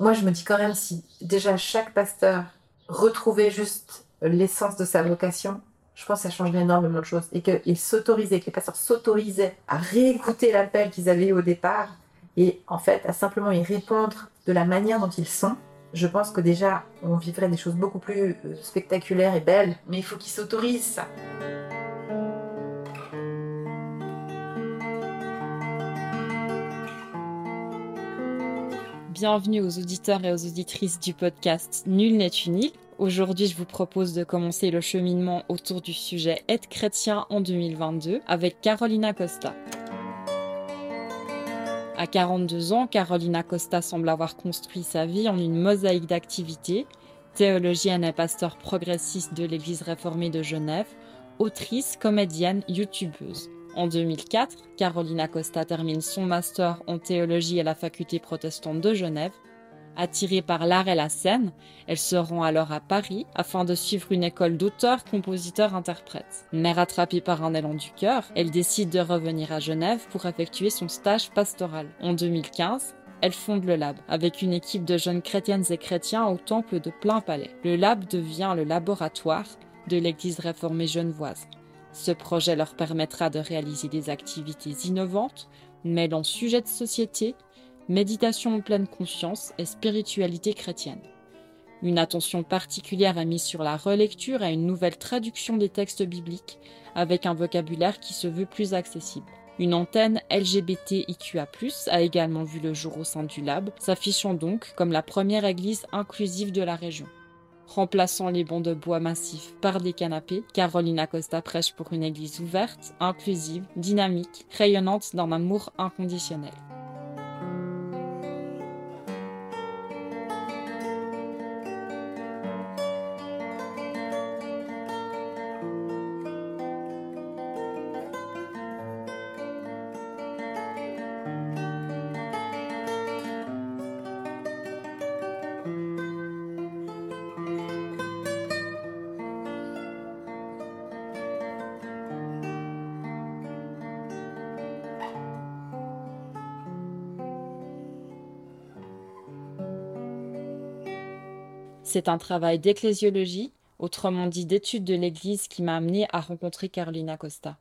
moi, je me dis quand même si déjà chaque pasteur retrouvait juste l'essence de sa vocation, je pense que ça changerait énormément de choses. Et qu'ils s'autorisaient, que les pasteurs s'autorisaient à réécouter l'appel qu'ils avaient eu au départ et en fait à simplement y répondre de la manière dont ils sont. Je pense que déjà, on vivrait des choses beaucoup plus euh, spectaculaires et belles, mais il faut qu'ils s'autorisent ça. Bienvenue aux auditeurs et aux auditrices du podcast Nul n'est une Aujourd'hui, je vous propose de commencer le cheminement autour du sujet Être chrétien en 2022 avec Carolina Costa. À 42 ans, Carolina Costa semble avoir construit sa vie en une mosaïque d'activités. Théologienne et pasteur progressiste de l'Église réformée de Genève, autrice, comédienne, youtubeuse. En 2004, Carolina Costa termine son master en théologie à la faculté protestante de Genève. Attirée par l'art et la scène, elle se rend alors à Paris afin de suivre une école d'auteurs, compositeurs, interprètes. Mais rattrapée par un élan du cœur, elle décide de revenir à Genève pour effectuer son stage pastoral. En 2015, elle fonde le Lab, avec une équipe de jeunes chrétiennes et chrétiens au temple de Plein Palais. Le Lab devient le laboratoire de l'Église réformée genevoise. Ce projet leur permettra de réaliser des activités innovantes, mêlant sujets de société, méditation en pleine conscience et spiritualité chrétienne. Une attention particulière est mise sur la relecture et une nouvelle traduction des textes bibliques avec un vocabulaire qui se veut plus accessible. Une antenne LGBTIQA+, a également vu le jour au sein du lab, s'affichant donc comme la première église inclusive de la région remplaçant les bancs de bois massifs par des canapés, Carolina Costa prêche pour une église ouverte, inclusive, dynamique, rayonnante d'un amour inconditionnel. C'est un travail d'ecclésiologie, autrement dit d'étude de l'Église, qui m'a amené à rencontrer Carolina Costa.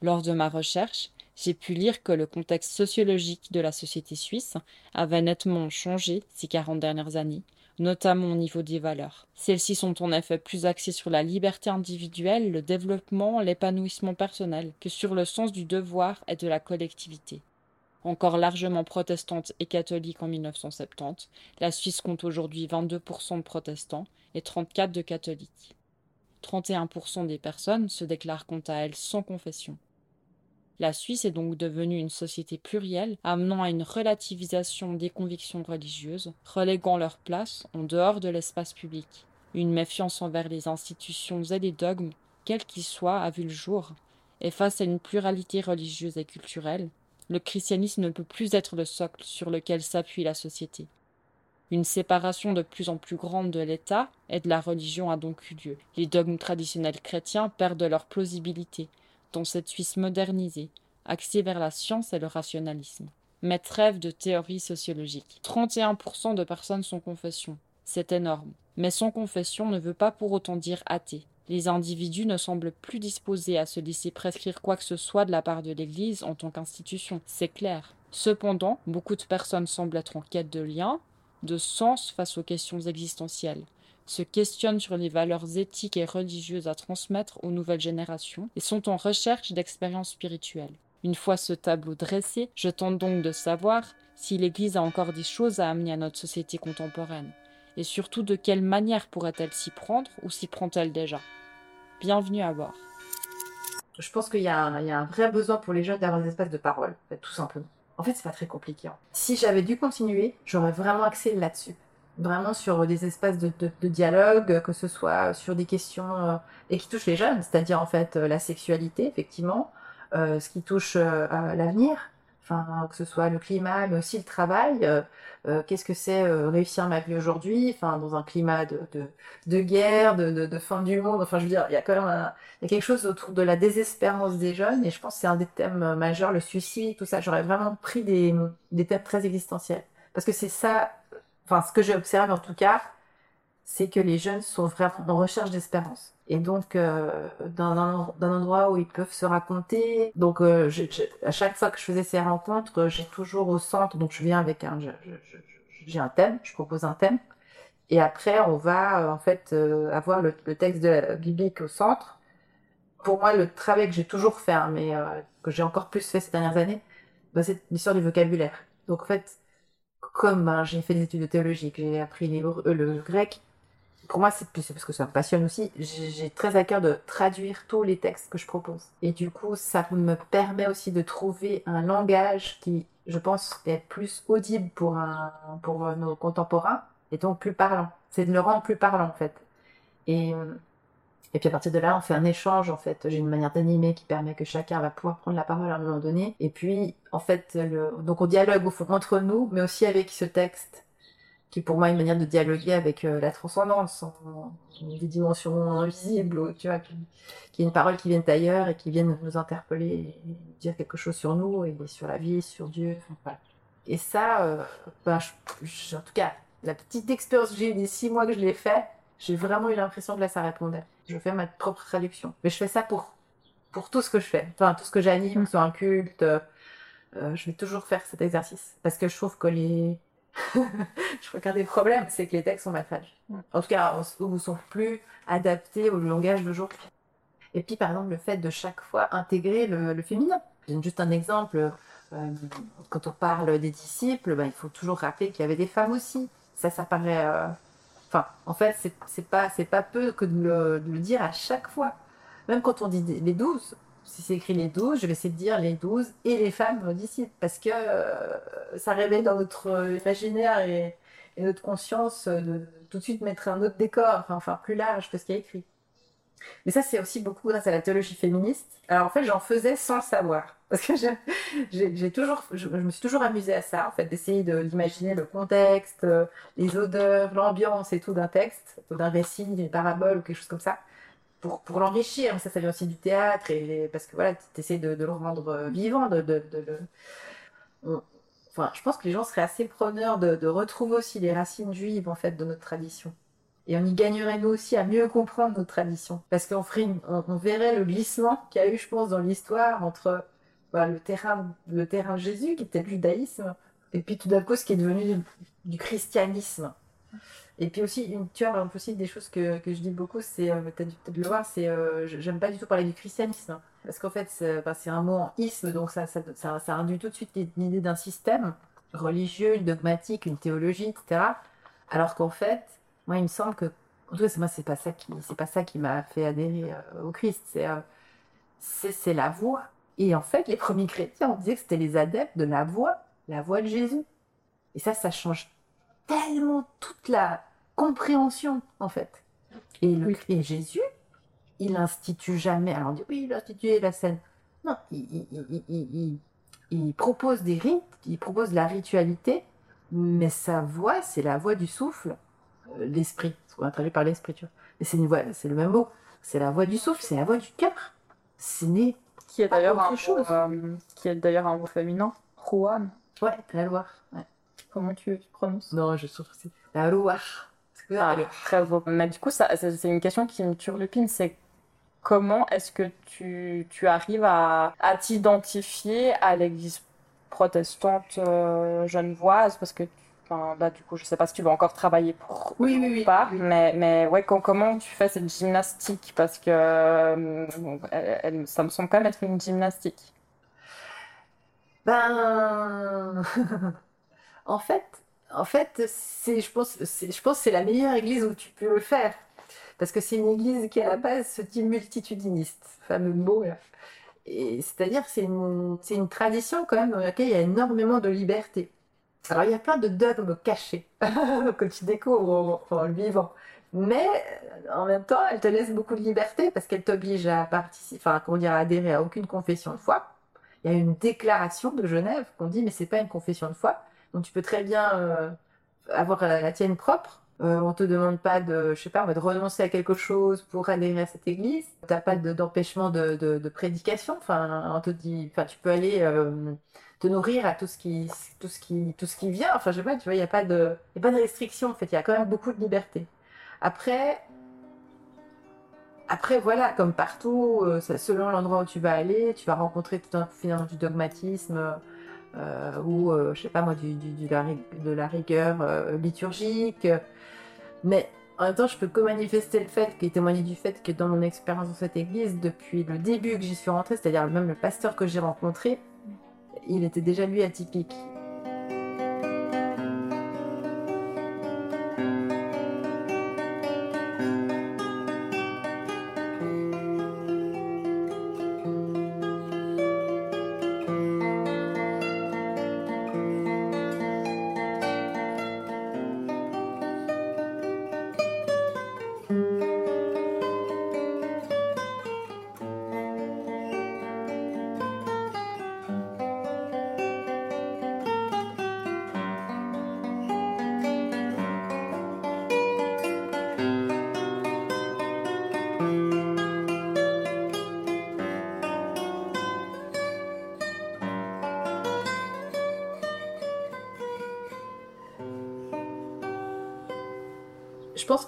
Lors de ma recherche, j'ai pu lire que le contexte sociologique de la société suisse avait nettement changé ces quarante dernières années, notamment au niveau des valeurs. Celles-ci sont en effet plus axées sur la liberté individuelle, le développement, l'épanouissement personnel, que sur le sens du devoir et de la collectivité. Encore largement protestante et catholique en 1970, la Suisse compte aujourd'hui 22% de protestants et 34% de catholiques. 31% des personnes se déclarent quant à elles sans confession. La Suisse est donc devenue une société plurielle, amenant à une relativisation des convictions religieuses, reléguant leur place en dehors de l'espace public. Une méfiance envers les institutions et les dogmes, quels qu'ils soient, a vu le jour, et face à une pluralité religieuse et culturelle, le christianisme ne peut plus être le socle sur lequel s'appuie la société. Une séparation de plus en plus grande de l'État et de la religion a donc eu lieu. Les dogmes traditionnels chrétiens perdent leur plausibilité, dans cette Suisse modernisée, axée vers la science et le rationalisme. Mais trêve de théorie sociologique. 31% de personnes sont confession. C'est énorme. Mais sans confession ne veut pas pour autant dire athée. Les individus ne semblent plus disposés à se laisser prescrire quoi que ce soit de la part de l'Église en tant qu'institution, c'est clair. Cependant, beaucoup de personnes semblent être en quête de lien, de sens face aux questions existentielles, se questionnent sur les valeurs éthiques et religieuses à transmettre aux nouvelles générations et sont en recherche d'expériences spirituelles. Une fois ce tableau dressé, je tente donc de savoir si l'Église a encore des choses à amener à notre société contemporaine, et surtout de quelle manière pourrait-elle s'y prendre ou s'y prend-elle déjà. Bienvenue à bord. Je pense qu'il y, a un vrai besoin pour les jeunes d'avoir des espaces de parole, tout simplement. En fait, c'est pas très compliqué. Hein. Si j'avais dû continuer, j'aurais vraiment axé là-dessus. Vraiment sur des espaces de, dialogue, que ce soit sur des questions euh, et qui touchent les jeunes, c'est-à-dire en fait euh, la sexualité, effectivement, euh, ce qui touche l'avenir, que ce soit le climat, mais aussi le travail. Euh, euh, qu'est-ce que c'est euh, réussir ma vie aujourd'hui, enfin, dans un climat de, de, guerre, de, de, fin du monde. Enfin, je veux dire, il y a quand même il y a quelque chose autour de la désespérance des jeunes, et je pense que c'est un des thèmes majeurs, le suicide, tout ça. J'aurais vraiment pris des, des thèmes très existentiels, parce que c'est ça enfin, ce que j'observe en tout cas, c'est que les jeunes sont vraiment en recherche d'espérance. Et donc, euh, dans, un, endroit où ils peuvent se raconter. Donc, euh, à chaque fois que je faisais ces rencontres, j'ai toujours au centre, donc je viens avec un, j'ai un thème, je propose un thème. Et après, on va euh, en fait euh, avoir le, texte biblique au centre. Pour moi, le travail que j'ai toujours fait, hein, mais que j'ai encore plus fait ces dernières années, bah, c'est l'histoire du vocabulaire. Donc en fait, comme ben, j'ai fait des études de théologie, que j'ai appris le grec, pour moi, c'est parce que ça me passionne aussi. J'ai très à cœur de traduire tous les textes que je propose. Et du coup, ça me permet aussi de trouver un langage qui, je pense, est plus audible pour, un, pour nos contemporains et donc plus parlant. C'est de le rendre plus parlant, en fait. Et, et puis à partir de là, on fait un échange, en fait. J'ai une manière d'animer qui permet que chacun va pouvoir prendre la parole à un moment donné. Et puis, en fait, le, donc on dialogue entre nous, mais aussi avec ce texte qui pour moi est une manière de dialoguer avec euh, la transcendance, des dimensions invisibles, tu vois, qui, est une parole qui vient d'ailleurs et qui vient nous interpeller, dire quelque chose sur nous et sur la vie, sur Dieu. Et ça, euh, ben, en tout cas, la petite expérience que j'ai eue des six mois que je l'ai fait, j'ai vraiment eu l'impression que là, ça répondait. Je fais ma propre traduction. Mais je fais ça pour, pour tout ce que je fais. Enfin, tout ce que j'anime, soit un culte, euh, je vais toujours faire cet exercice. Parce que je trouve que les je crois qu'un des problèmes, c'est que les textes sont mal traduits. En tout cas, ne sont plus adaptés au langage d'aujourd'hui. Et puis, par exemple, le fait de chaque fois intégrer le, féminin. Je donne juste un exemple. Euh, quand on parle des disciples, ben, il faut toujours rappeler qu'il y avait des femmes aussi. Ça, ça paraît. Euh, enfin, en fait, c'est pas, pas peu que de le, de le, dire à chaque fois. Même quand on dit les douze, si c'est écrit les douze, je vais essayer de dire les douze et les femmes disciples, parce que euh, ça révèle dans notre imaginaire et, notre conscience de, tout de suite mettre un autre décor, enfin, plus large que ce qui est écrit. Mais ça, c'est aussi beaucoup grâce à la théologie féministe. Alors en fait, j'en faisais sans le savoir. Parce que j'ai toujours, je, me suis toujours amusée à ça, en fait, d'essayer d'imaginer le contexte, les odeurs, l'ambiance et tout d'un texte, d'un récit, d'une parabole ou quelque chose comme ça pour, pour l'enrichir. Ça, ça vient aussi du théâtre, et, parce que voilà, tu essaies de, le rendre euh, vivant, de, le... Enfin, je pense que les gens seraient assez preneurs de, retrouver aussi les racines juives, en fait, de notre tradition. Et on y gagnerait, nous aussi, à mieux comprendre notre tradition. Parce qu'on on, verrait le glissement qu'il y a eu, je pense, dans l'histoire entre bah, le, terrain, le terrain Jésus, qui était le judaïsme, et puis tout d'un coup, ce qui est devenu du christianisme. Et puis aussi, tu vois, aussi des choses que, que je dis beaucoup, c'est, euh, peut-être le voir, c'est, euh, j'aime pas du tout parler du christianisme. Parce qu'en fait, c'est, un mot en isme, donc ça, ça, ça, ça induit tout de suite l'idée d'un système religieux, dogmatique, une théologie, etc. Alors qu'en fait, moi, il me semble que, en tout cas, moi, c'est pas ça qui, c'est pas ça qui m'a fait adhérer euh, au Christ. C'est, c'est, c'est la voix. Et en fait, les premiers chrétiens, on disait que c'était les adeptes de la voix, la voix de Jésus. Et ça, ça change tellement toute la, compréhension, en fait. Et, le, Jésus, il institue jamais. Alors on dit oui, il a institué la scène. Non, il, propose des rites, il propose la ritualité, mais sa voix, c'est la voix du souffle, euh, l'esprit, ce qu'on a traduit par l'esprit, tu vois. Mais c'est une voix, c'est le même mot. C'est la voix du souffle, c'est la voix du cœur. C'est né. Qui est d'ailleurs un. Euh, qui est d'ailleurs un mot féminin. Juan. Ouais, la Loire. Comment tu, prononces. Non, je que c'est la Loire. Ah, très beau. Mais du coup, ça, c'est une question qui me turlupine, c'est comment est-ce que tu, tu arrives à, à t'identifier à l'église protestante euh, genevoise? Parce que enfin, là du coup je sais pas si tu vas encore travailler pour oui oui oui. pas mais mais ouais comment tu fais cette gymnastique? Parce que euh, elle, ça me semble quand même être une gymnastique. Ben en fait en fait, c'est, je pense, je pense c'est la meilleure église où tu peux le faire. Parce que c'est une église qui, à la base, se dit multitudiniste, fameux mot là. Et c'est-à-dire c'est une, c'est une tradition quand même dans laquelle il y a énormément de liberté. Alors il y a plein de dogmes cachés que tu découvres en, le vivant. Mais en même temps, elle te laisse beaucoup de liberté parce qu'elle t'oblige à participer, enfin, comment dire, à adhérer à aucune confession de foi. Il y a une déclaration de Genève qu'on dit, mais c'est pas une confession de foi, donc tu peux très bien euh, avoir la tienne propre. Euh, on te demande pas de, je sais pas, te renoncer à quelque chose pour adhérer à cette église. T'as pas d'empêchement de, de, de, prédication. Enfin, on te dit, enfin, tu peux aller euh, te nourrir à tout ce qui, tout ce qui, tout ce qui vient. Enfin, je sais pas, tu vois, il n'y a pas de, y a pas de restriction en fait. Il y a quand même beaucoup de liberté. Après, après voilà, comme partout, euh, selon l'endroit où tu vas aller, tu vas rencontrer tout un finalement du dogmatisme euh, ou euh, je sais pas moi du, de, la, rigueur euh, liturgique. Mais en même temps, je peux que manifester le fait, et témoigner du fait que dans mon expérience dans cette église, depuis le début que j'y suis rentrée, c'est-à-dire même le pasteur que j'ai rencontré, il était déjà lui atypique.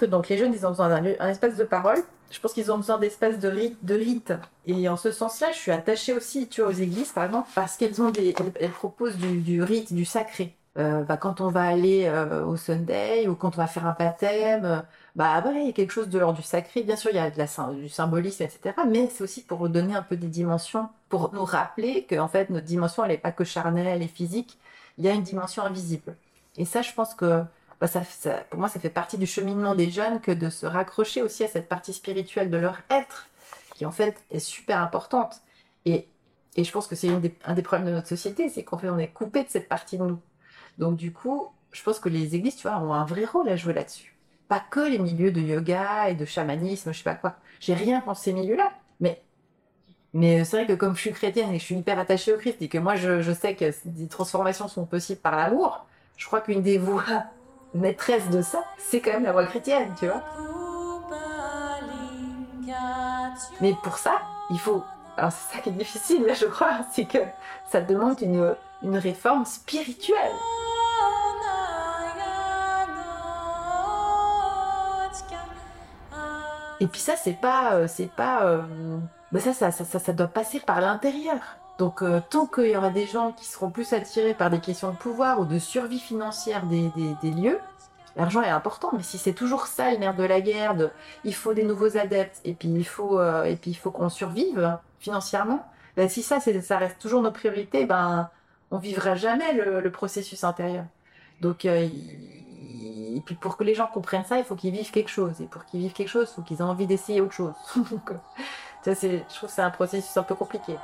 Donc les jeunes, ils ont besoin d'un espace de parole. Je pense qu'ils ont besoin d'espaces de rite. Et en ce sens-là, je suis attachée aussi, aux églises, par exemple, parce qu'elles ont des, elles, proposent du, rite, du sacré. Euh, bah, quand on va aller euh, au Sunday ou quand on va faire un baptême, euh, bah, bah, il y a quelque chose de l'ordre du sacré. Bien sûr, il y a du symbolisme, etc. Mais c'est aussi pour donner un peu des dimensions, pour nous rappeler que en fait notre dimension, elle n'est pas que charnelle et physique. Il y a une dimension invisible. Et ça, je pense que bah, ça, ça- pour moi, ça fait partie du cheminement des jeunes que de se raccrocher aussi à cette partie spirituelle de leur être, qui en fait est super importante. Et, je pense que c'est un des problèmes de notre société, c'est qu'en fait, on est coupé de cette partie de nous. Donc du coup, je pense que les églises, tu vois, ont un vrai rôle à jouer là-dessus. Pas que les milieux de yoga et de chamanisme, je sais pas quoi. J'ai rien contre ces milieux-là, mais mais c'est vrai que comme je suis chrétienne et que je suis hyper attachée au Christ et que moi je, je sais que des transformations sont possibles par l'amour, je crois qu'une des voies maîtresses de ça, c'est quand même la voie chrétienne, tu vois. Mais pour ça, il faut. Alors c'est ça qui est difficile, là, je crois, c'est que ça demande une, réforme spirituelle. Et puis ça, c'est pas, euh, c'est pas, euh, bah ça, ça, ça doit passer par l'intérieur. Donc euh, tant qu'il y aura des gens qui seront plus attirés par des questions de pouvoir ou de survie financière des, des, des lieux, l'argent est important. Mais si c'est toujours ça le nerf de la guerre, de, il faut des nouveaux adeptes et puis il faut, euh, et puis il faut qu'on survive financièrement. Ben, si ça, ça reste toujours nos priorités, ben on vivra jamais le, le processus intérieur. Donc euh, et puis pour que les gens comprennent ça, il faut qu'ils vivent quelque chose. Et pour qu'ils vivent quelque chose, il faut qu'ils aient envie d'essayer autre chose. Donc, euh, ça, je trouve que c'est un processus un peu compliqué.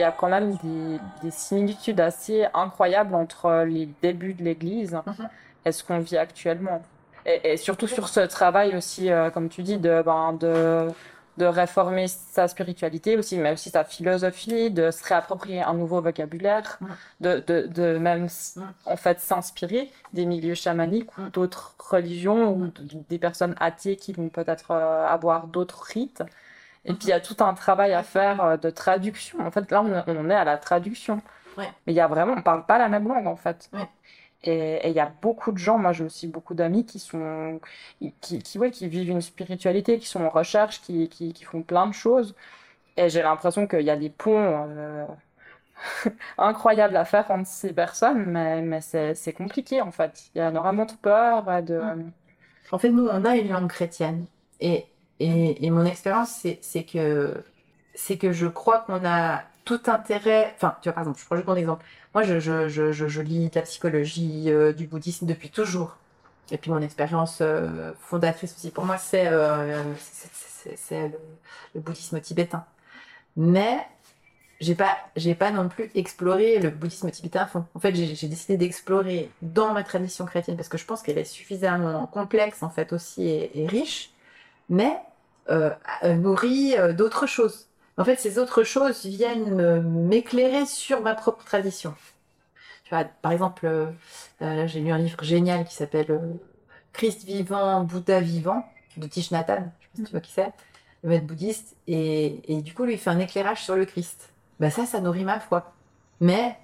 Y a quand même des, des similitudes assez incroyables entre les débuts de l'Église Mhm. et ce qu'on vit actuellement. Et, et surtout sur ce travail aussi, euh, comme tu dis, de, ben, de, de réformer sa spiritualité aussi, mais aussi sa philosophie, de se réapproprier un nouveau vocabulaire, Mhm. de, de, de même Mhm. en fait s'inspirer des milieux chamaniques ou d'autres religions ou des personnes athées qui vont peut-être euh, avoir d'autres rites. Et puis il y a tout un travail à faire euh, de traduction. En fait, là, on, en est à la traduction. Ouais. Mais il y a vraiment, on parle pas la même langue en fait. Ouais. Et il y a beaucoup de gens, moi j'ai aussi beaucoup d'amis qui sont, qui, qui, ouais, qui vivent une spiritualité, qui sont en recherche, qui, qui, qui font plein de choses. Et j'ai l'impression qu'il y a des ponts euh, incroyables à faire entre ces personnes, mais, mais c'est, compliqué en fait. Il y a énormément de peur de... En fait, nous, on a une langue chrétienne. Et, et, et mon expérience, c'est, que, c'est que je crois qu'on a tout intérêt. Enfin, tu vois, par exemple, je prends juste mon exemple. Moi, je, je, je, je, je lis de la psychologie, euh, du bouddhisme depuis toujours. Et puis, mon expérience euh, fondatrice aussi, pour moi, c'est, euh, le, le bouddhisme tibétain. Mais j'ai pas, j'ai pas non plus exploré le bouddhisme tibétain à fond. En fait, j'ai décidé d'explorer dans ma tradition chrétienne parce que je pense qu'elle est suffisamment complexe en fait aussi et riche, mais euh, euh, euh, d'autres choses. En fait, ces autres choses viennent m'éclairer sur ma propre tradition. Tu vois, par exemple, euh, j'ai lu un livre génial qui s'appelle euh, Christ vivant, Bouddha vivant de Thich Nhat. Je sais pas si tu vois qui c'est, le maître bouddhiste. Et, et du coup, lui, fait un éclairage sur le Christ. Ben ça, ça nourrit ma foi. Mais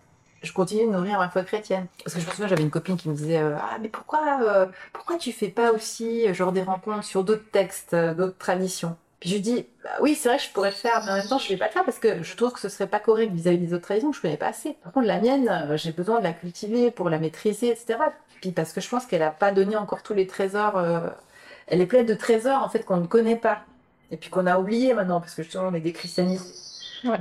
je continue de nourrir ma foi chrétienne. Parce que je me souviens, j'avais une copine qui me disait euh, Ah, mais pourquoi, euh, pourquoi tu fais pas aussi euh, genre des rencontres sur d'autres textes, euh, d'autres traditions? Puis je lui dis bah, Oui, c'est vrai je pourrais le faire, mais en même temps, je vais pas le faire parce que je trouve que ce serait pas correct vis-à-vis des autres traditions que je connais pas assez. Par contre, la mienne, j'ai besoin de la cultiver pour la maîtriser, etc. Puis parce que je pense qu'elle a pas donné encore tous les trésors. Elle est pleine de trésors en fait qu'on ne connaît pas. Et puis qu'on a oublié maintenant, parce que justement, on est des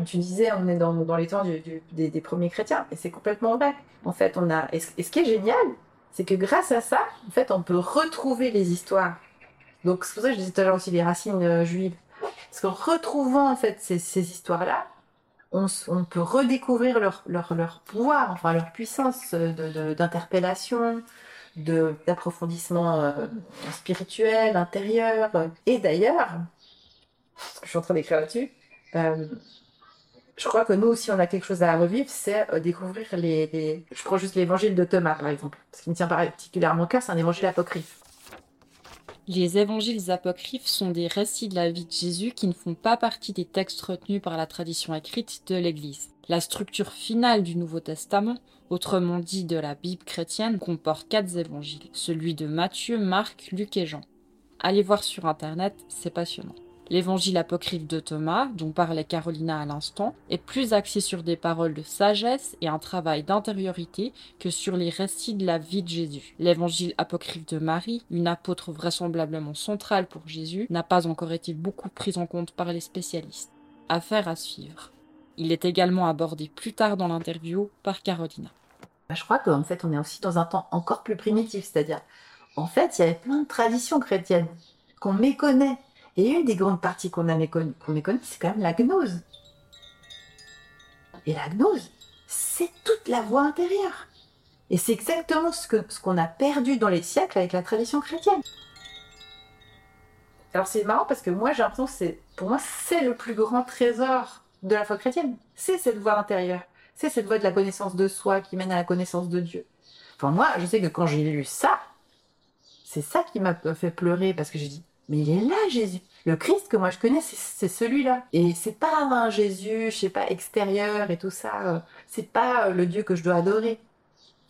Tu disais, on est dans, les temps des, premiers chrétiens, et c'est complètement vrai. En fait, on a. Et ce, qui est génial, c'est que grâce à ça, en fait, on peut retrouver les histoires. Donc c'est pour ça que je disais tout à l'heure aussi les racines euh, juives. Parce qu'en retrouvant en fait ces, histoires-là, on, peut redécouvrir leur, pouvoir, enfin leur puissance euh, d'interpellation, d'approfondissement euh, spirituel, intérieur. Et d'ailleurs, je suis en train d'écrire là-dessus, je crois que nous aussi on a quelque chose à revivre, c'est euh, découvrir les, Je prends juste l'évangile de Thomas par exemple, ce qui me tient particulièrement au cœur, c'est un évangile apocryphe. Les évangiles apocryphes sont des récits de la vie de Jésus qui ne font pas partie des textes retenus par la tradition écrite de l'Église. La structure finale du Nouveau Testament, autrement dit de la Bible chrétienne, comporte quatre évangiles, celui de Matthieu, Marc, Luc et Jean. Allez voir sur internet, c'est passionnant. L'évangile apocryphe de Thomas, dont parlait Carolina à l'instant, est plus axé sur des paroles de sagesse et un travail d'intériorité que sur les récits de la vie de Jésus. L'évangile apocryphe de Marie, une apôtre vraisemblablement centrale pour Jésus, n'a pas encore été beaucoup pris en compte par les spécialistes. Affaire à suivre. Il est également abordé plus tard dans l'interview par Carolina. Bah, je crois qu'en fait on est aussi dans un temps encore plus primitif, c'est-à-dire en fait il y avait plein de traditions chrétiennes qu'on méconnaît. Et une des grandes parties qu'on a qu'on méconnaît, c'est quand même la gnose. Et la gnose, c'est toute la voie intérieure. Et c'est exactement ce que ce qu'on a perdu dans les siècles avec la tradition chrétienne. Alors c'est marrant parce que moi j'ai l'impression que pour moi, c'est le plus grand trésor de la foi chrétienne. C'est cette voie intérieure. C'est cette voie de la connaissance de soi qui mène à la connaissance de Dieu. Enfin moi, je sais que quand j'ai lu ça, c'est ça qui m'a fait pleurer parce que j'ai dit, mais il est là Jésus. Le Christ que moi je connais, c'est celui-là. Et c'est pas un Jésus, je sais pas, extérieur et tout ça. euh, C'est pas euh, le Dieu que je dois adorer.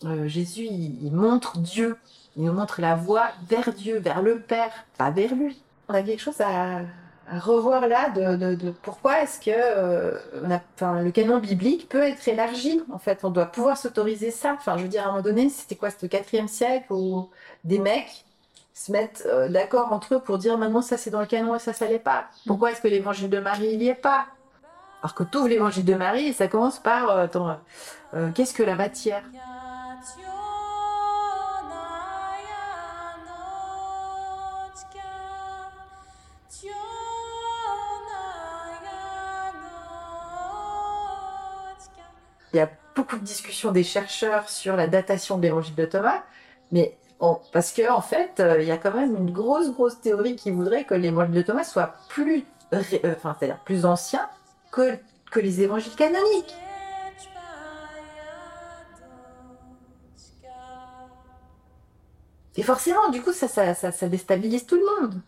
Euh, Jésus, il, montre Dieu. Il nous montre la voie vers Dieu, vers le Père, pas vers lui. On a quelque chose à, revoir là de, pourquoi est-ce que le canon biblique peut être élargi. En fait, on doit pouvoir s'autoriser ça. Enfin, je veux dire, à un moment donné, c'était quoi, c'était au quatrième siècle où des mecs se mettent euh, d'accord entre eux pour dire maintenant ça c'est dans le canon et ça ça l'est pas. Pourquoi est-ce que l'évangile de Marie il y est pas? Alors que tout l'évangile de Marie ça commence par euh, euh, qu'est-ce que la matière? Il y a beaucoup de discussions des chercheurs sur la datation de l'évangile de Thomas, mais on- parce que en fait, euh, il y a quand même une grosse grosse théorie qui voudrait que l'évangile de Thomas soit plus, euh, c'est-à-dire plus ancien que que les évangiles canoniques. Et forcément, du coup, ça, ça, ça, déstabilise tout le monde.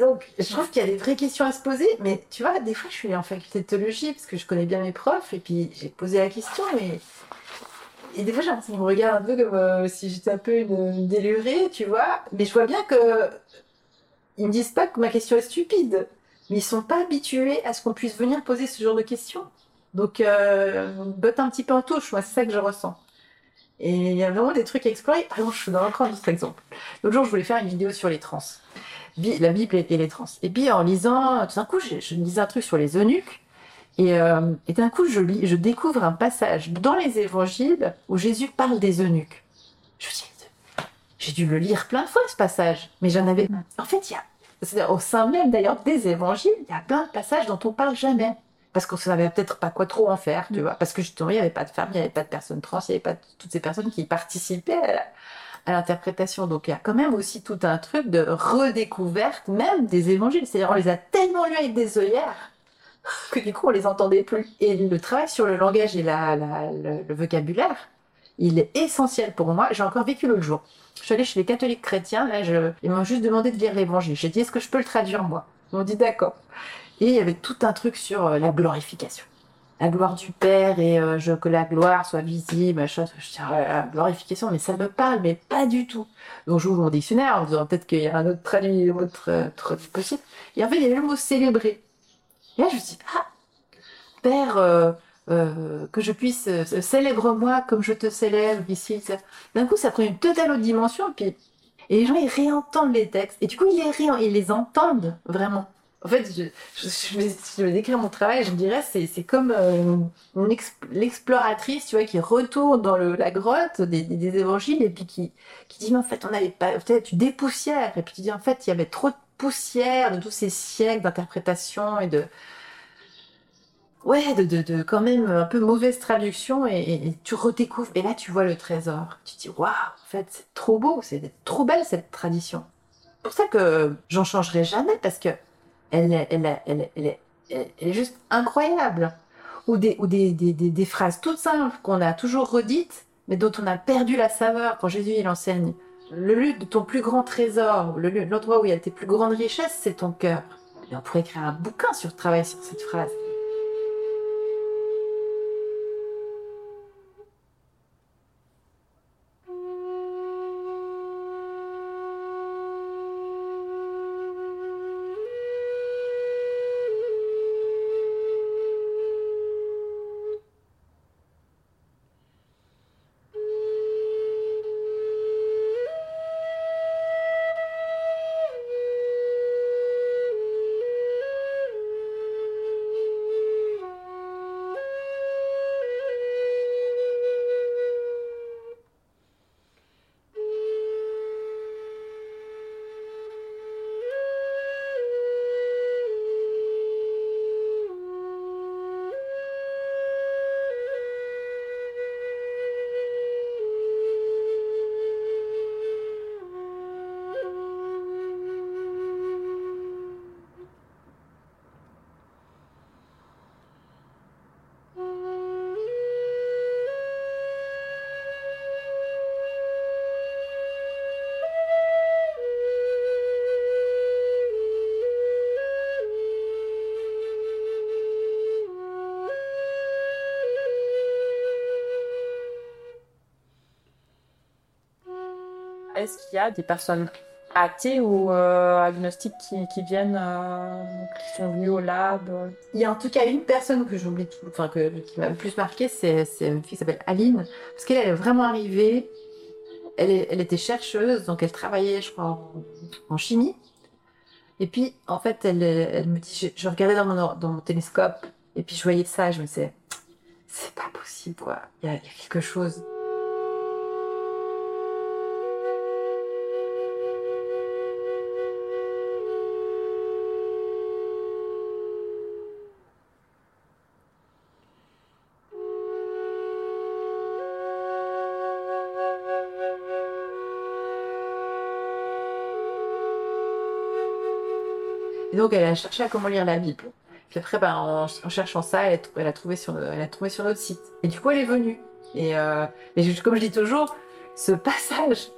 Donc, je trouve qu'il y a des vraies questions à se poser, mais tu vois, des fois, je suis en faculté de théologie parce que je connais bien mes profs, et puis j'ai posé la question, et, et des fois, j'ai l'impression qu'ils me regardent un peu comme euh, si j'étais un peu une, délurée, tu vois, mais je vois bien que ils me disent pas que ma question est stupide, mais ils sont pas habitués à ce qu'on puisse venir poser ce genre de questions. Donc, euh, botte un petit peu en touche, moi, c'est ça que je ressens. Et il y a vraiment des trucs à explorer. Par exemple, je suis dans encore un autre exemple. L'autre jour, je voulais faire une vidéo sur les trans. La Bible et et les trans. Et puis, en lisant, tout d'un coup, je, je lisais un truc sur les eunuques. Et, euh, et d'un coup, je, je découvre un passage dans les évangiles où Jésus parle des eunuques. Je me dis, j'ai dû le lire plein de fois, ce passage. Mais j'en avais. En fait, il y a. Au sein même, d'ailleurs, des évangiles, il y a plein de passages dont on parle jamais. Parce qu'on savait peut-être pas quoi trop en faire, tu vois. Parce que justement, il n'y avait pas de femmes, il n'y avait pas de personnes trans, il n'y avait pas toutes ces personnes qui participaient à l'interprétation. Donc il y a quand même aussi tout un truc de redécouverte, même des évangiles. C'est-à-dire, on les a tellement lus avec des œillères que du coup on les entendait plus. Et le travail sur le langage et le, vocabulaire, il est essentiel pour moi. J'ai encore vécu l'autre jour. Je suis allée chez les catholiques chrétiens, là, je, ils m'ont juste demandé de lire l'évangile. J'ai dit, est-ce que je peux le traduire moi? Ils m'ont dit, d'accord. Et il y avait tout un truc sur euh, la glorification. La gloire du Père et euh, je, que la gloire soit visible, machin. Je dis, ah, la glorification, mais ça me parle, mais pas du tout. Donc j'ouvre mon dictionnaire en disant peut-être qu'il y a un autre traduit, autre euh, traduit possible. Et en fait, il y avait le mot célébrer. Et là, je me dis, ah, Père, euh, euh, que je puisse, euh, célèbre-moi comme je te célèbre ici. D'un coup, ça prend une totale autre dimension. Puis, et les gens, ils réentendent les textes. Et du coup, ils les, ré- ils les entendent vraiment. En fait, je, je, vais, si je vais décrire mon travail, je dirais, c'est, comme euh, l'exploratrice, tu vois, qui retourne dans le, la grotte des, des, évangiles et puis qui, qui dit, mais en fait, on n'avait pas, tu dépoussières. Et puis tu dis, en fait, il y avait trop de poussière de tous ces siècles d'interprétation et de, ouais, de, de, de quand même un peu mauvaise traduction et, tu redécouvres. Et là, tu vois le trésor. Tu te dis, waouh, en fait, c'est trop beau, c'est trop belle cette tradition. C'est pour ça que j'en changerai jamais parce que elle, est- elle, est- elle, est- elle est juste incroyable. Ou des, ou des, des, des, des phrases toutes simples qu'on a toujours redites, mais dont on a perdu la saveur quand Jésus il enseigne. Le lieu de ton plus grand trésor, le lieu, l'endroit où il y a tes plus grandes richesses, c'est ton cœur. On pourrait écrire un bouquin sur travail sur cette phrase. Est-ce qu'il y a des personnes athées ou euh, agnostiques qui, viennent, euh, qui sont venues au lab? Il y a en tout cas une personne que j'oublie enfin que, qui m'a le plus marqué, c'est une fille qui s'appelle Aline, parce qu'elle elle est vraiment arrivée. Elle, était chercheuse, donc elle travaillait, je crois, en, chimie. Et puis, en fait, elle, me dit, je, regardais dans mon, télescope, et puis je voyais ça, je me disais, c'est pas possible, il y a quelque chose. Donc, elle a cherché à comment lire la Bible. Puis après, ben, en, cherchant ça, elle elle a trouvé sur, le- elle a trouvé sur notre site. Et du coup, elle est venue. Et, euh, comme je dis toujours, ce passage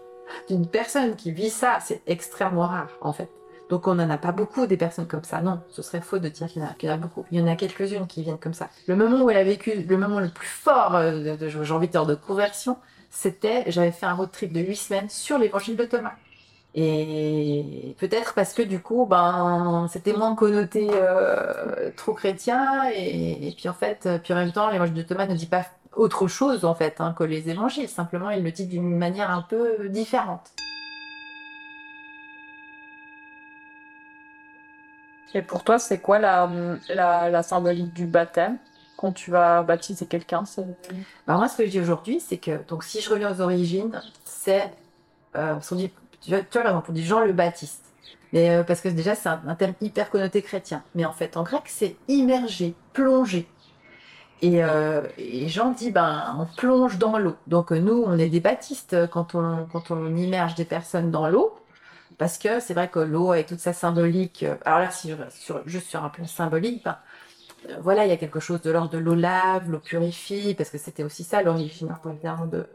d'une personne qui vit ça, c'est extrêmement rare, en fait. Donc, on n'en a pas beaucoup des personnes comme ça. Non, ce serait faux de dire qu'il y en a, beaucoup. Il y en a quelques-unes qui viennent comme ça. Le moment où elle a vécu, le moment le plus fort, euh, de, j'ai envie de de conversion, c'était, j'avais fait un road trip de huit semaines sur l'évangile de Thomas. Et peut-être parce que du coup, ben, c'était moins connoté euh, trop chrétien. Et, et puis en fait, puis en même temps, l'évangile de Thomas ne dit pas autre chose en fait hein, que les évangiles. Simplement, il le dit d'une manière un peu différente. Et pour toi, c'est quoi la, la, la symbolique du baptême? Quand tu vas baptiser quelqu'un. Bah, moi, ce que je dis aujourd'hui, c'est que donc si je reviens aux origines, c'est euh, parce qu'on dit, tu vois, tu par exemple, on dit Jean le Baptiste. Mais euh, parce que déjà, c'est un, un terme hyper connoté chrétien. Mais en fait, en grec, c'est immerger, plonger. Et, euh, et Jean dit, ben, on plonge dans l'eau. Donc euh, nous, on est des baptistes euh, quand on, quand on immerge des personnes dans l'eau. Parce que c'est vrai que l'eau, avec toute sa symbolique, euh, alors là, si je juste sur un plan symbolique, ben, voilà, il y a quelque chose de l'ordre de l'eau lave, l'eau purifie, parce que c'était aussi ça l'origine, de,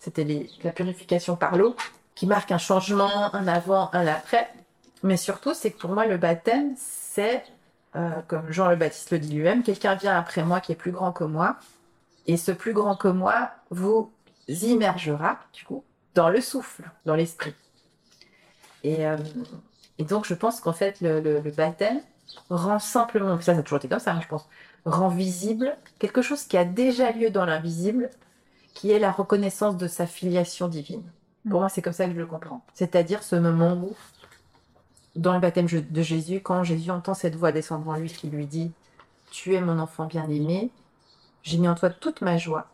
c'était la purification par l'eau, qui marque un changement, un avant, un après. Mais surtout, c'est que pour moi, le baptême, c'est, euh, comme Jean le Baptiste le dit lui-même, quelqu'un vient après moi qui est plus grand que moi, et ce plus grand que moi vous immergera, du coup, dans le souffle, dans l'esprit. Et, euh, donc, je pense qu'en fait, le, baptême rend simplement, ça, ça a toujours été comme ça, hein, je pense, rend visible quelque chose qui a déjà lieu dans l'invisible, qui est la reconnaissance de sa filiation divine. Pour moi, c'est comme ça que je le comprends. C'est-à-dire ce moment où, dans le baptême de Jésus, quand Jésus entend cette voix descendre en lui qui lui dit Tu es mon enfant bien-aimé, j'ai mis en toi toute ma joie,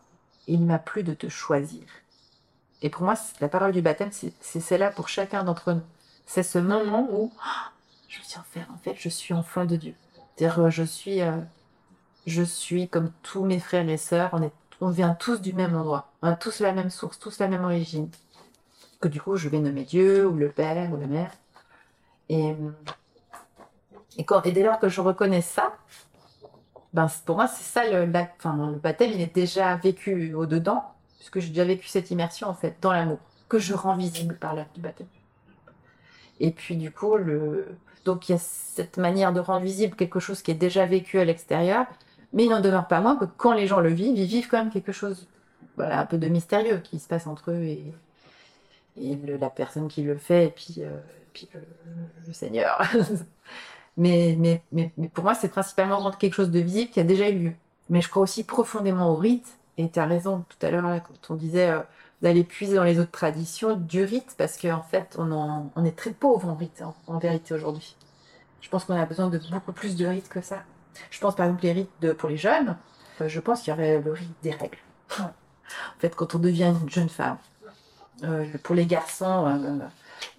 il m'a plu de te choisir. Et pour moi, la parole du baptême, c'est celle-là pour chacun d'entre nous. C'est ce moment où je suis en fait, en fait, je suis enfant de Dieu. C'est-à-dire, je suis, euh, je suis comme tous mes frères et sœurs. On est, on vient tous du même endroit. On a tous la même source, tous la même origine. Que du coup, je vais nommer Dieu ou le Père ou la Mère. Et, dès lors que je reconnais ça, ben, pour moi, c'est ça le, baptême, il est déjà vécu au-dedans, puisque j'ai déjà vécu cette immersion, en fait, dans l'amour, que je rends visible par l'acte du baptême. Et puis, du coup, donc, il y a cette manière de rendre visible quelque chose qui est déjà vécu à l'extérieur, mais il n'en demeure pas moins que quand les gens le vivent, ils vivent quand même quelque chose, un peu de mystérieux qui se passe entre eux et, la personne qui le fait, et puis, euh, le Seigneur. Mais, pour moi, c'est principalement rendre quelque chose de visible qui a déjà eu lieu. Mais je crois aussi profondément au rite. Et tu as raison tout à l'heure, quand on disait euh, d'aller puiser dans les autres traditions du rite, parce qu'en fait, on, est très pauvre en rite, en, vérité, aujourd'hui. Je pense qu'on a besoin de beaucoup plus de rites que ça. Je pense par exemple les rites pour les jeunes, euh, je pense qu'il y aurait le rite des règles. En fait, quand on devient une jeune femme, euh, pour les garçons,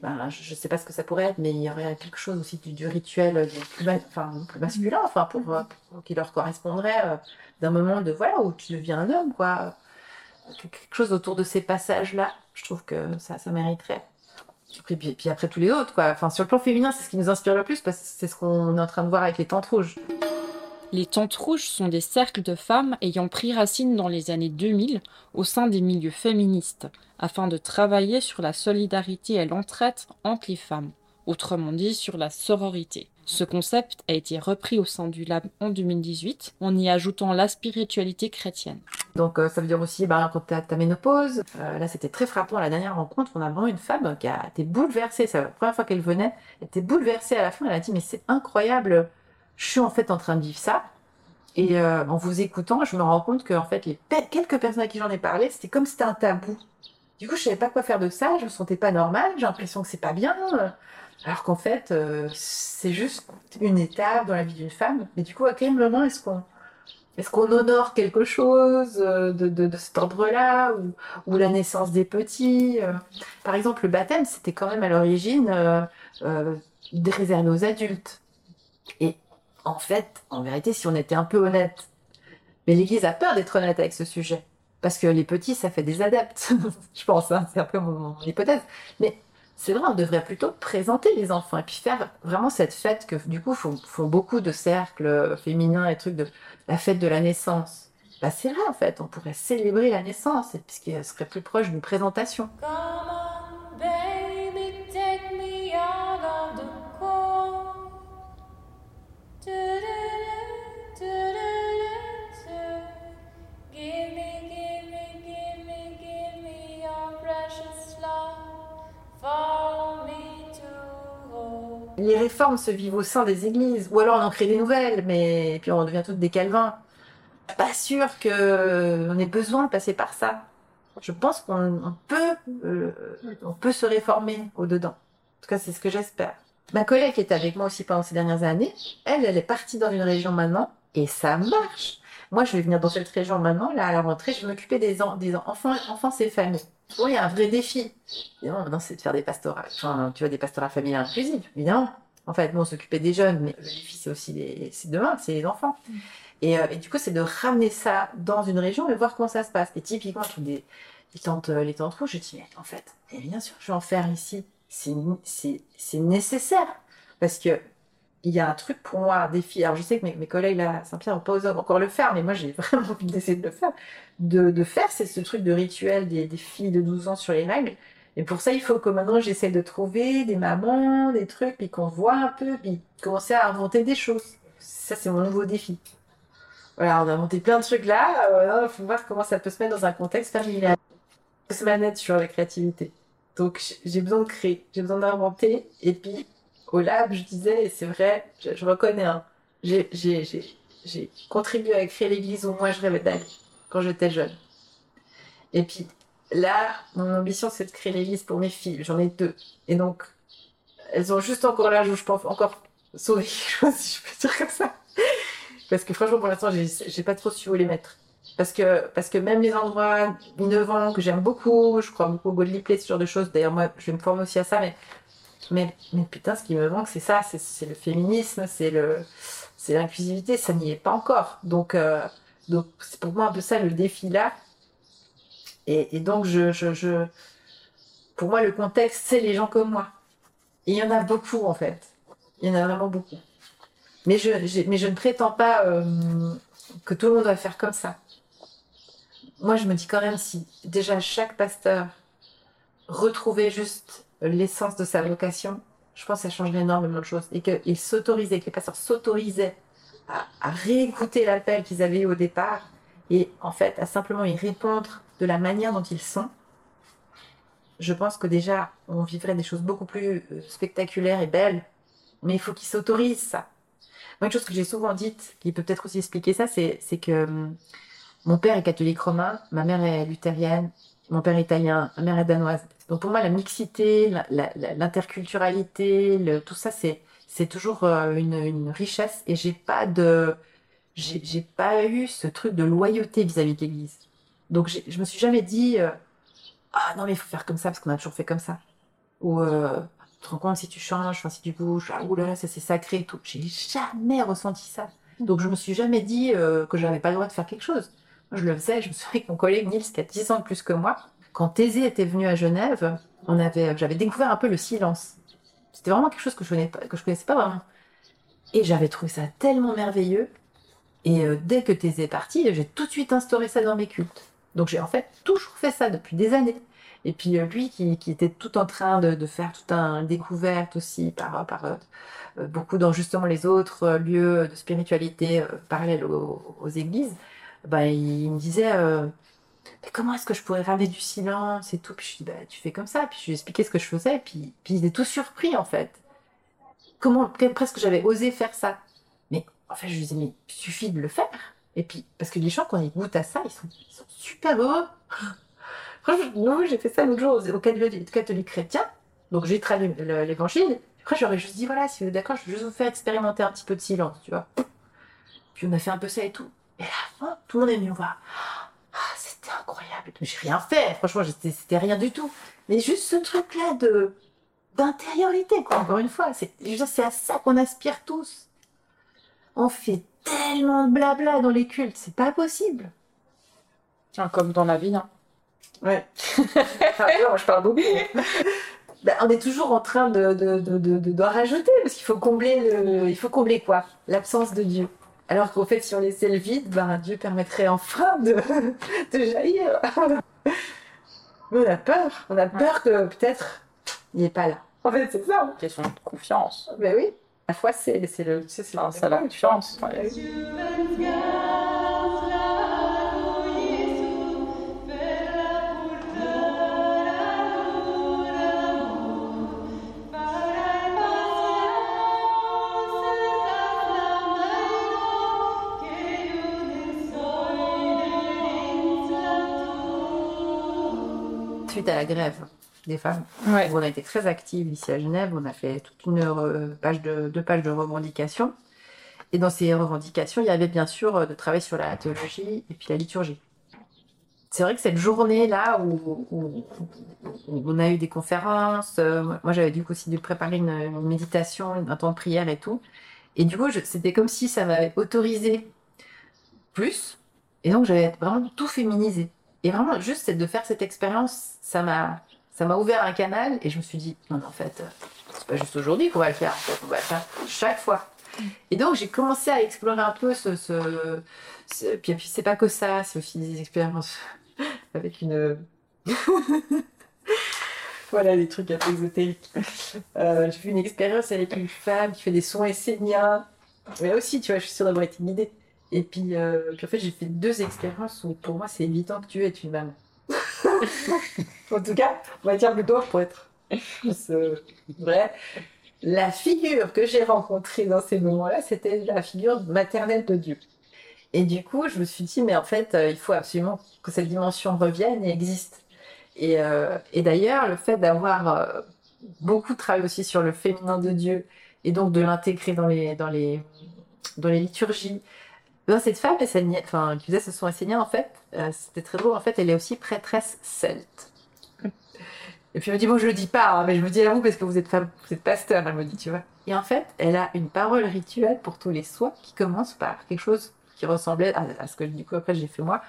ben, je ne sais pas ce que ça pourrait être, mais il y aurait quelque chose aussi du, rituel euh, plus, enfin, plus masculin, enfin, pour, euh, qui leur correspondrait euh, d'un moment de voilà où tu deviens un homme, quoi. Quelque chose autour de ces passages-là, je trouve que ça, ça mériterait. Et puis, puis, après tous les autres, quoi. Enfin, sur le plan féminin, c'est ce qui nous inspire le plus parce que c'est ce qu'on est en train de voir avec les tentes rouges. Les Tentes Rouges sont des cercles de femmes ayant pris racine dans les années 2000 au sein des milieux féministes, afin de travailler sur la solidarité et l'entraide entre les femmes, autrement dit sur la sororité. Ce concept a été repris au sein du Lab en 2018 en y ajoutant la spiritualité chrétienne. Donc euh, ça veut dire aussi, bah, quand tu as ta ménopause, euh, là c'était très frappant à la dernière rencontre, on a vraiment une femme qui a été bouleversée, c'est la première fois qu'elle venait, elle était bouleversée à la fin, elle a dit mais c'est incroyable, je suis en fait en train de vivre ça. Et euh, en vous écoutant, je me rends compte que en fait, les quelques personnes à qui j'en ai parlé, c'était comme si c'était un tabou. Du coup, je savais pas quoi faire de ça, je me sentais pas normal, j'ai l'impression que c'est pas bien. Alors qu'en fait, euh, c'est juste une étape dans la vie d'une femme. Mais du coup, à quel moment est-ce qu'on est-ce qu'on honore quelque chose euh, de, de, de cet ordre-là ou, ou, la naissance des petits Par exemple, le baptême, c'était quand même à l'origine euh, réservé aux adultes. Et en fait, en vérité, si on était un peu honnête, mais l'Église a peur d'être honnête avec ce sujet. Parce que les petits, ça fait des adeptes, je pense, hein, c'est un peu mon, hypothèse. Mais c'est vrai, on devrait plutôt présenter les enfants et puis faire vraiment cette fête que du coup font, font beaucoup de cercles féminins et trucs de la fête de la naissance. Bah c'est vrai en fait, on pourrait célébrer la naissance puisqu'elle serait plus proche d'une présentation. Les réformes se vivent au sein des églises, ou alors on en crée des nouvelles, mais puis on devient toutes des calvins. Pas sûr qu'on ait besoin de passer par ça. Je pense qu'on peut, euh, on peut se réformer au-dedans. En tout cas, c'est ce que j'espère. Ma collègue qui était avec moi aussi pendant ces dernières années, elle, elle est partie dans une région maintenant, et ça marche. Moi, je vais venir dans cette région maintenant, là, à la rentrée, je vais m'occuper des, des enfants, enfants et familles. Bon, il y a un vrai défi. Évidemment, maintenant, c'est de faire des pastorales, enfin, tu vois, des pastorales familiales inclusives, évidemment. En fait, bon, on s'occupait des jeunes, mais le défi, c'est aussi les, c'est demain, c'est les enfants. Mm. Et, euh, et, du coup, c'est de ramener ça dans une région et voir comment ça se passe. Et typiquement, je des, les tantes, euh, les tantes rouges, je dis, mais en fait, et bien sûr, je vais en faire ici. C'est, c'est, c'est nécessaire. Parce que il y a un truc pour moi, un défi. Alors je sais que mes, collègues là, à Saint-Pierre n'ont pas osé encore le faire, mais moi j'ai vraiment envie d'essayer de le faire. De, faire, c'est ce truc de rituel des, filles de 12 ans sur les règles. Et pour ça, il faut que maintenant j'essaie de trouver des mamans, des trucs, puis qu'on voit un peu, puis commencer à inventer des choses. Ça, c'est mon nouveau défi. Voilà, on a inventé plein de trucs là. Il faut voir comment ça peut se mettre dans un contexte familial. Se manette sur la créativité. Donc j'ai besoin de créer, j'ai besoin d'inventer. Et puis au lab, je disais, c'est vrai, je, reconnais, hein, j'ai, contribué à créer l'église où moi je rêvais d'aller quand j'étais jeune. Et puis là, mon ambition c'est de créer l'église pour mes filles. J'en ai deux. Et donc, elles ont juste encore l'âge où je peux encore sauver si je peux dire comme ça. Parce que franchement, pour l'instant, j'ai pas trop su où les mettre. Parce que, parce que même les endroits innovants que j'aime beaucoup, je crois beaucoup au Godly Play, ce genre de choses. D'ailleurs, moi, je vais me former aussi à ça, mais mais, mais putain, ce qui me manque, c'est ça, c'est- le féminisme, c'est le, c'est l'inclusivité, ça n'y est pas encore. Donc, euh, donc c'est pour moi un peu ça le défi là. Et, donc, je, je, pour moi, le contexte, c'est les gens comme moi. Et il y en a beaucoup en fait. Il y en a vraiment beaucoup. Mais je, mais je ne prétends pas euh, que tout le monde va faire comme ça. Moi, je me dis quand même si déjà chaque pasteur retrouvait juste l'essence de sa vocation, je pense que ça changerait énormément de choses. Et qu'ils s'autorisaient, que les pasteurs s'autorisaient à, à réécouter l'appel qu'ils avaient eu au départ et en fait à simplement y répondre de la manière dont ils sont. Je pense que déjà, on vivrait des choses beaucoup plus euh, spectaculaires et belles, mais il faut qu'ils s'autorisent ça. Moi, une chose que j'ai souvent dite, qui peut peut-être aussi expliquer ça, c'est que hum, mon père est catholique romain, ma mère est luthérienne, mon père est italien, ma mère est danoise. Donc pour moi, la mixité, l'interculturalité, tout ça, c'est toujours euh, une, richesse. Et j'ai pas de, j'ai pas eu ce truc de loyauté vis-à-vis de l'Église. Donc je me suis jamais dit, euh, ah non mais il faut faire comme ça parce qu'on a toujours fait comme ça. Ou euh, tu te rends compte si tu changes, si tu bouges, ah oulala, ça c'est sacré et tout. J'ai jamais ressenti ça. Donc je me suis jamais dit euh, que j'avais pas le droit de faire quelque chose. Je le faisais. Je me souviens que mon collègue Nils, qui a 10 ans de plus que moi, quand Thésée était venu à Genève, j'avais découvert un peu le silence. C'était vraiment quelque chose que je connaissais pas, connaissais pas vraiment. Et j'avais trouvé ça tellement merveilleux. Et euh, dès que Thésée est parti, j'ai tout de suite instauré ça dans mes cultes. Donc j'ai en fait toujours fait ça depuis des années. Et puis euh, lui qui, était tout en train de, faire toute une découverte aussi par, euh, beaucoup dans justement les autres lieux de spiritualité parallèles aux églises, bah, il me disait euh, mais comment est-ce que je pourrais ramener du silence et tout Puis je lui dis bah, tu fais comme ça. Puis je lui ai expliqué ce que je faisais. Puis, puis il était tout surpris en fait. Comment que- presque j'avais osé faire ça. Mais en fait je lui disais mais il suffit de le faire. Et puis parce que les gens quand ils goûtent à ça ils sont, ils sont super heureux. Franchement, j'ai fait ça l'autre jour au, catholique, catholique chrétien. Donc j'ai traduit le- l'évangile. Après, j'aurais juste dit, voilà, si vous êtes d'accord, je vais juste vous faire expérimenter un petit peu de silence, tu vois. Puis on a fait un peu ça et tout. Et à la fin, tout le monde est venu me voir. Ah, c'était incroyable. J'ai rien fait. Franchement, c'était rien du tout. Mais juste ce truc-là de d'intériorité, quoi. Encore une fois, c'est à ça qu'on aspire tous. On fait tellement de blabla dans les cultes, c'est pas possible. Tiens, comme dans la vie, hein. Ouais. Ah, moi, je parle beaucoup. Ben, on est toujours en train de, de, de, de, rajouter parce qu'il faut combler le, il faut combler quoi? L'absence de Dieu. Alors qu'en fait, si on laissait le vide, ben, Dieu permettrait enfin de, de jaillir. Mais on a peur. On a peur que peut-être il n'est pas là. En fait, c'est ça. Question de confiance. Ben oui. La foi, c'est, le, c'est, c'est la confiance. ouais. Suite à la grève des femmes, Ouais. On a été très actifs ici à Genève. On a fait toute une page de, deux pages de revendications. Et dans ces revendications, il y avait bien sûr euh, de travailler sur la théologie et puis la liturgie. C'est vrai que cette journée-là où, où- où on a eu des conférences, euh, moi j'avais du coup aussi dû préparer une, une méditation, un temps de prière et tout. Et du coup, c'était comme si ça m'avait autorisé plus. Et donc j'avais vraiment tout féminisé. Et vraiment, juste de faire cette expérience, ça m'a ça m'a ouvert un canal et je me suis dit, non, en fait, euh, c'est pas juste aujourd'hui qu'on va le faire, on va le faire chaque fois. Et donc j'ai commencé à explorer un peu ce, puis, c'est pas que ça, c'est aussi des expériences avec une voilà des trucs un peu exotériques. Euh, j'ai fait une expérience avec une femme qui fait des sons esséniens. Mais aussi, tu vois, je suis sûre d'avoir été guidée. Et puis, euh, puis en fait, j'ai fait deux expériences où pour moi, c'est évident que Dieu est une maman. en tout cas, on va dire plutôt pour être vrai. La figure que j'ai rencontrée dans ces moments-là, c'était la figure maternelle de Dieu. Et du coup, je me suis dit, mais en fait, euh, il faut absolument que cette dimension revienne et existe. Et, euh, et d'ailleurs, le fait d'avoir euh, beaucoup travaillé aussi sur le féminin de Dieu et donc de l'intégrer dans les, dans les, dans les liturgies. Cette femme enfin, qui faisait ce son essénien, en fait, euh, c'était très drôle, en fait, elle est aussi prêtresse celte. Et puis elle me dit, bon, je le dis pas, hein, mais je me dis à vous parce que vous êtes femme, vous êtes pasteur, elle me dit, tu vois. Et en fait, elle a une parole rituelle pour tous les soins qui commence par quelque chose qui ressemblait à, à ce que du coup après j'ai fait moi,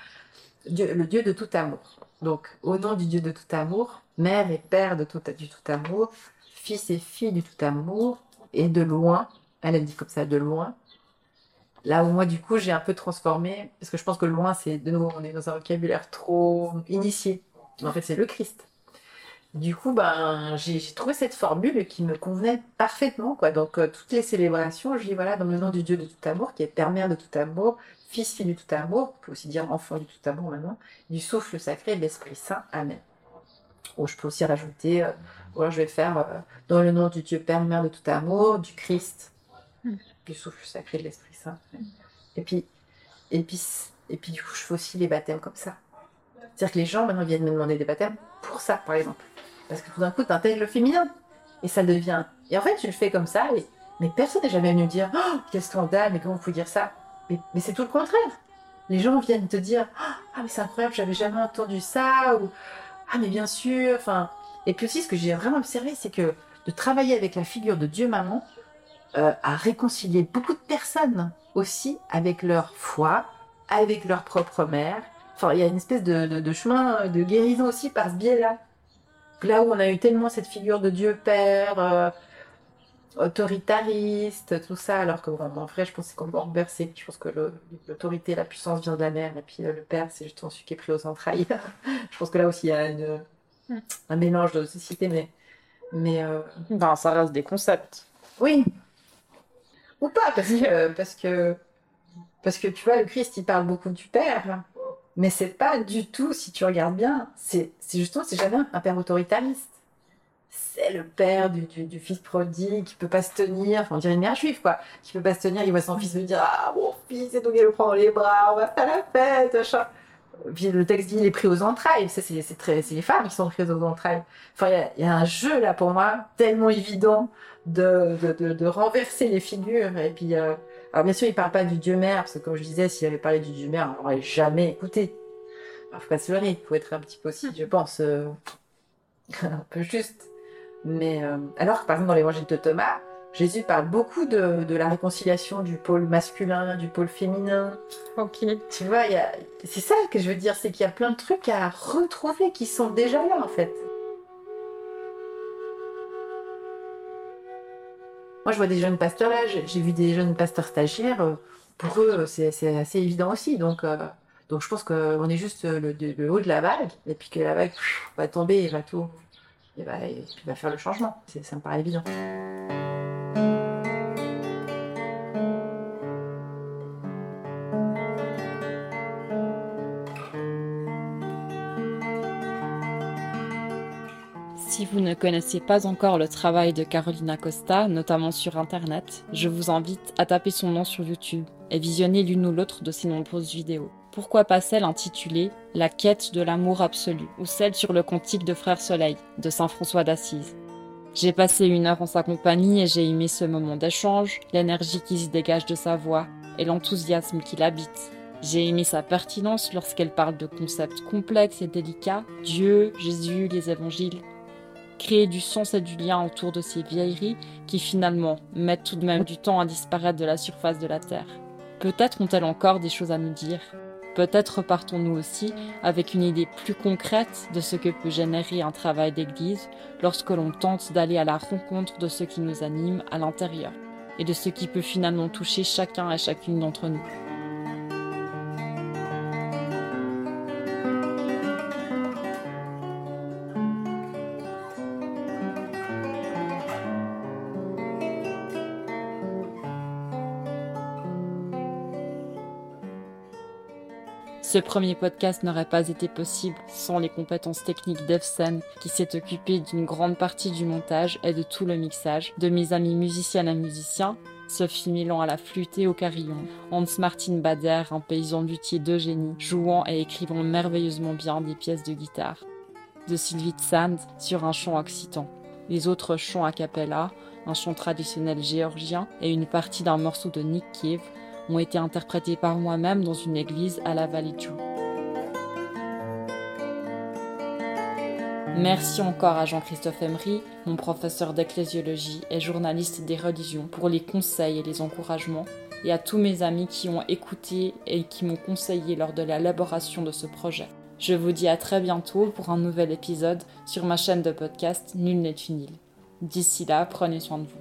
Dieu- le Dieu de tout amour. Donc, au nom du Dieu de tout amour, mère et père de tout, du tout amour, fils et fille du tout amour, et de loin, elle, elle dit comme ça, de loin. Là où moi, du coup, j'ai un peu transformé, parce que je pense que loin, c'est de nouveau, on est dans un vocabulaire trop initié. En fait, c'est le Christ. Du coup, ben, j'ai trouvé cette formule qui me convenait parfaitement, quoi. Donc, euh, toutes les célébrations, je dis, voilà, dans le nom du Dieu de tout amour, qui est Père, Mère de tout amour, Fils, Fille du tout amour, on peut aussi dire enfant du tout amour maintenant, du souffle sacré de l'Esprit Saint. Amen. Ou je peux aussi rajouter, euh, je vais faire euh, dans le nom du Dieu Père, Mère de tout amour, du Christ, Mm. Du souffle sacré de l'Esprit Saint. Et puis, et puis, et puis du coup, je fais aussi les baptêmes comme ça. C'est-à-dire que les gens maintenant viennent me demander des baptêmes pour ça, par exemple. Parce que tout d'un coup, tu intègres le féminin et ça devient. Et en fait, tu le fais comme ça, mais personne n'est jamais venu me dire Oh, quel scandale, mais comment vous pouvez dire ça? Mais, mais c'est tout le contraire. Les gens viennent te dire Ah, mais c'est incroyable, j'avais jamais entendu ça, ou Ah, mais bien sûr. Enfin, et puis aussi, ce que j'ai vraiment observé, c'est que de travailler avec la figure de Dieu maman euh, a réconcilié beaucoup de personnes aussi avec leur foi, avec leur propre mère. Enfin, il y a une espèce de, de- de chemin de guérison aussi par ce biais-là. Là où on a eu tellement cette figure de Dieu Père, euh, autoritariste, tout ça, alors que bon, en vrai, je pense que c'est renversé. Je pense que l'autorité, la puissance vient de la mère, et puis euh, le Père, c'est justement celui qui est pris aux entrailles. je pense que là aussi, il y a une- un mélange de société, mais, mais euh, Ben, ça reste des concepts. oui. Ou pas, parce que, parce que, parce que tu vois, le Christ, il parle beaucoup du Père, mais c'est pas du tout, si tu regardes bien, c'est c'est justement, c'est jamais un père autoritariste. C'est le père du, du, du fils prodigue qui peut pas se tenir, enfin, on dirait une mère juive, quoi, qui peut pas se tenir, il voit son fils lui dire Ah, mon fils, et donc il le prend dans les bras, on va faire la fête, machin. Puis le texte dit il est pris aux entrailles, c'est c'est très- c'est les femmes qui sont prises aux entrailles. Enfin, il y a- il y, a un jeu là pour moi, tellement évident de, de, de, de renverser les figures. Et puis, euh, alors bien sûr, il parle pas du Dieu mère, parce que comme je disais, s'il avait parlé du Dieu mère, on l'aurait jamais écouté. Alors, faut pas se leurrer, il faut être un petit peu aussi, je pense, euh, un peu juste. Mais euh, alors que par exemple dans l'évangile de Thomas, Jésus parle beaucoup de, de la réconciliation du pôle masculin, du pôle féminin. Ok. Tu vois, c'est ça que je veux dire, c'est qu'il y a plein de trucs à retrouver qui sont déjà là en fait. Moi, je vois des jeunes pasteurs là, j'ai vu des jeunes pasteurs stagiaires. euh, Pour eux, c'est assez évident aussi. Donc, euh, donc je pense qu'on est juste le, le haut de la vague, et puis que la vague va tomber et va tout, et et va faire le changement. Ça me paraît évident. Ne connaissez pas encore le travail de Carolina Costa, notamment sur Internet, je vous invite à taper son nom sur YouTube et visionner l'une ou l'autre de ses nombreuses vidéos. Pourquoi pas celle intitulée La quête de l'amour absolu ou celle sur le cantique de Frère Soleil de Saint François d'Assise. J'ai passé une heure en sa compagnie et j'ai aimé ce moment d'échange, l'énergie qui se dégage de sa voix et l'enthousiasme qui l'habite. J'ai aimé sa pertinence lorsqu'elle parle de concepts complexes et délicats, Dieu, Jésus, les évangiles, créer du sens et du lien autour de ces vieilleries qui finalement mettent tout de même du temps à disparaître de la surface de la Terre. Peut-être ont-elles encore des choses à nous dire. Peut-être partons-nous aussi avec une idée plus concrète de ce que peut générer un travail d'église lorsque l'on tente d'aller à la rencontre de ce qui nous anime à l'intérieur et de ce qui peut finalement toucher chacun et chacune d'entre nous. Ce premier podcast n'aurait pas été possible sans les compétences techniques d'Evsen qui s'est occupé d'une grande partie du montage et de tout le mixage, de mes amis musiciennes et musiciens, Sophie Milan à la flûte et au carillon, Hans Martin Bader, un paysan luthier de génie, jouant et écrivant merveilleusement bien des pièces de guitare, de Sylvie Sand sur un chant occitan, les autres chants a cappella, un chant traditionnel géorgien et une partie d'un morceau de Nick Cave ont été interprétés par moi-même dans une église à la Vallée Merci encore à Jean-Christophe Emery, mon professeur d'ecclésiologie et journaliste des religions, pour les conseils et les encouragements, et à tous mes amis qui ont écouté et qui m'ont conseillé lors de l'élaboration de ce projet. Je vous dis à très bientôt pour un nouvel épisode sur ma chaîne de podcast Nul n'est une île. D'ici là, prenez soin de vous.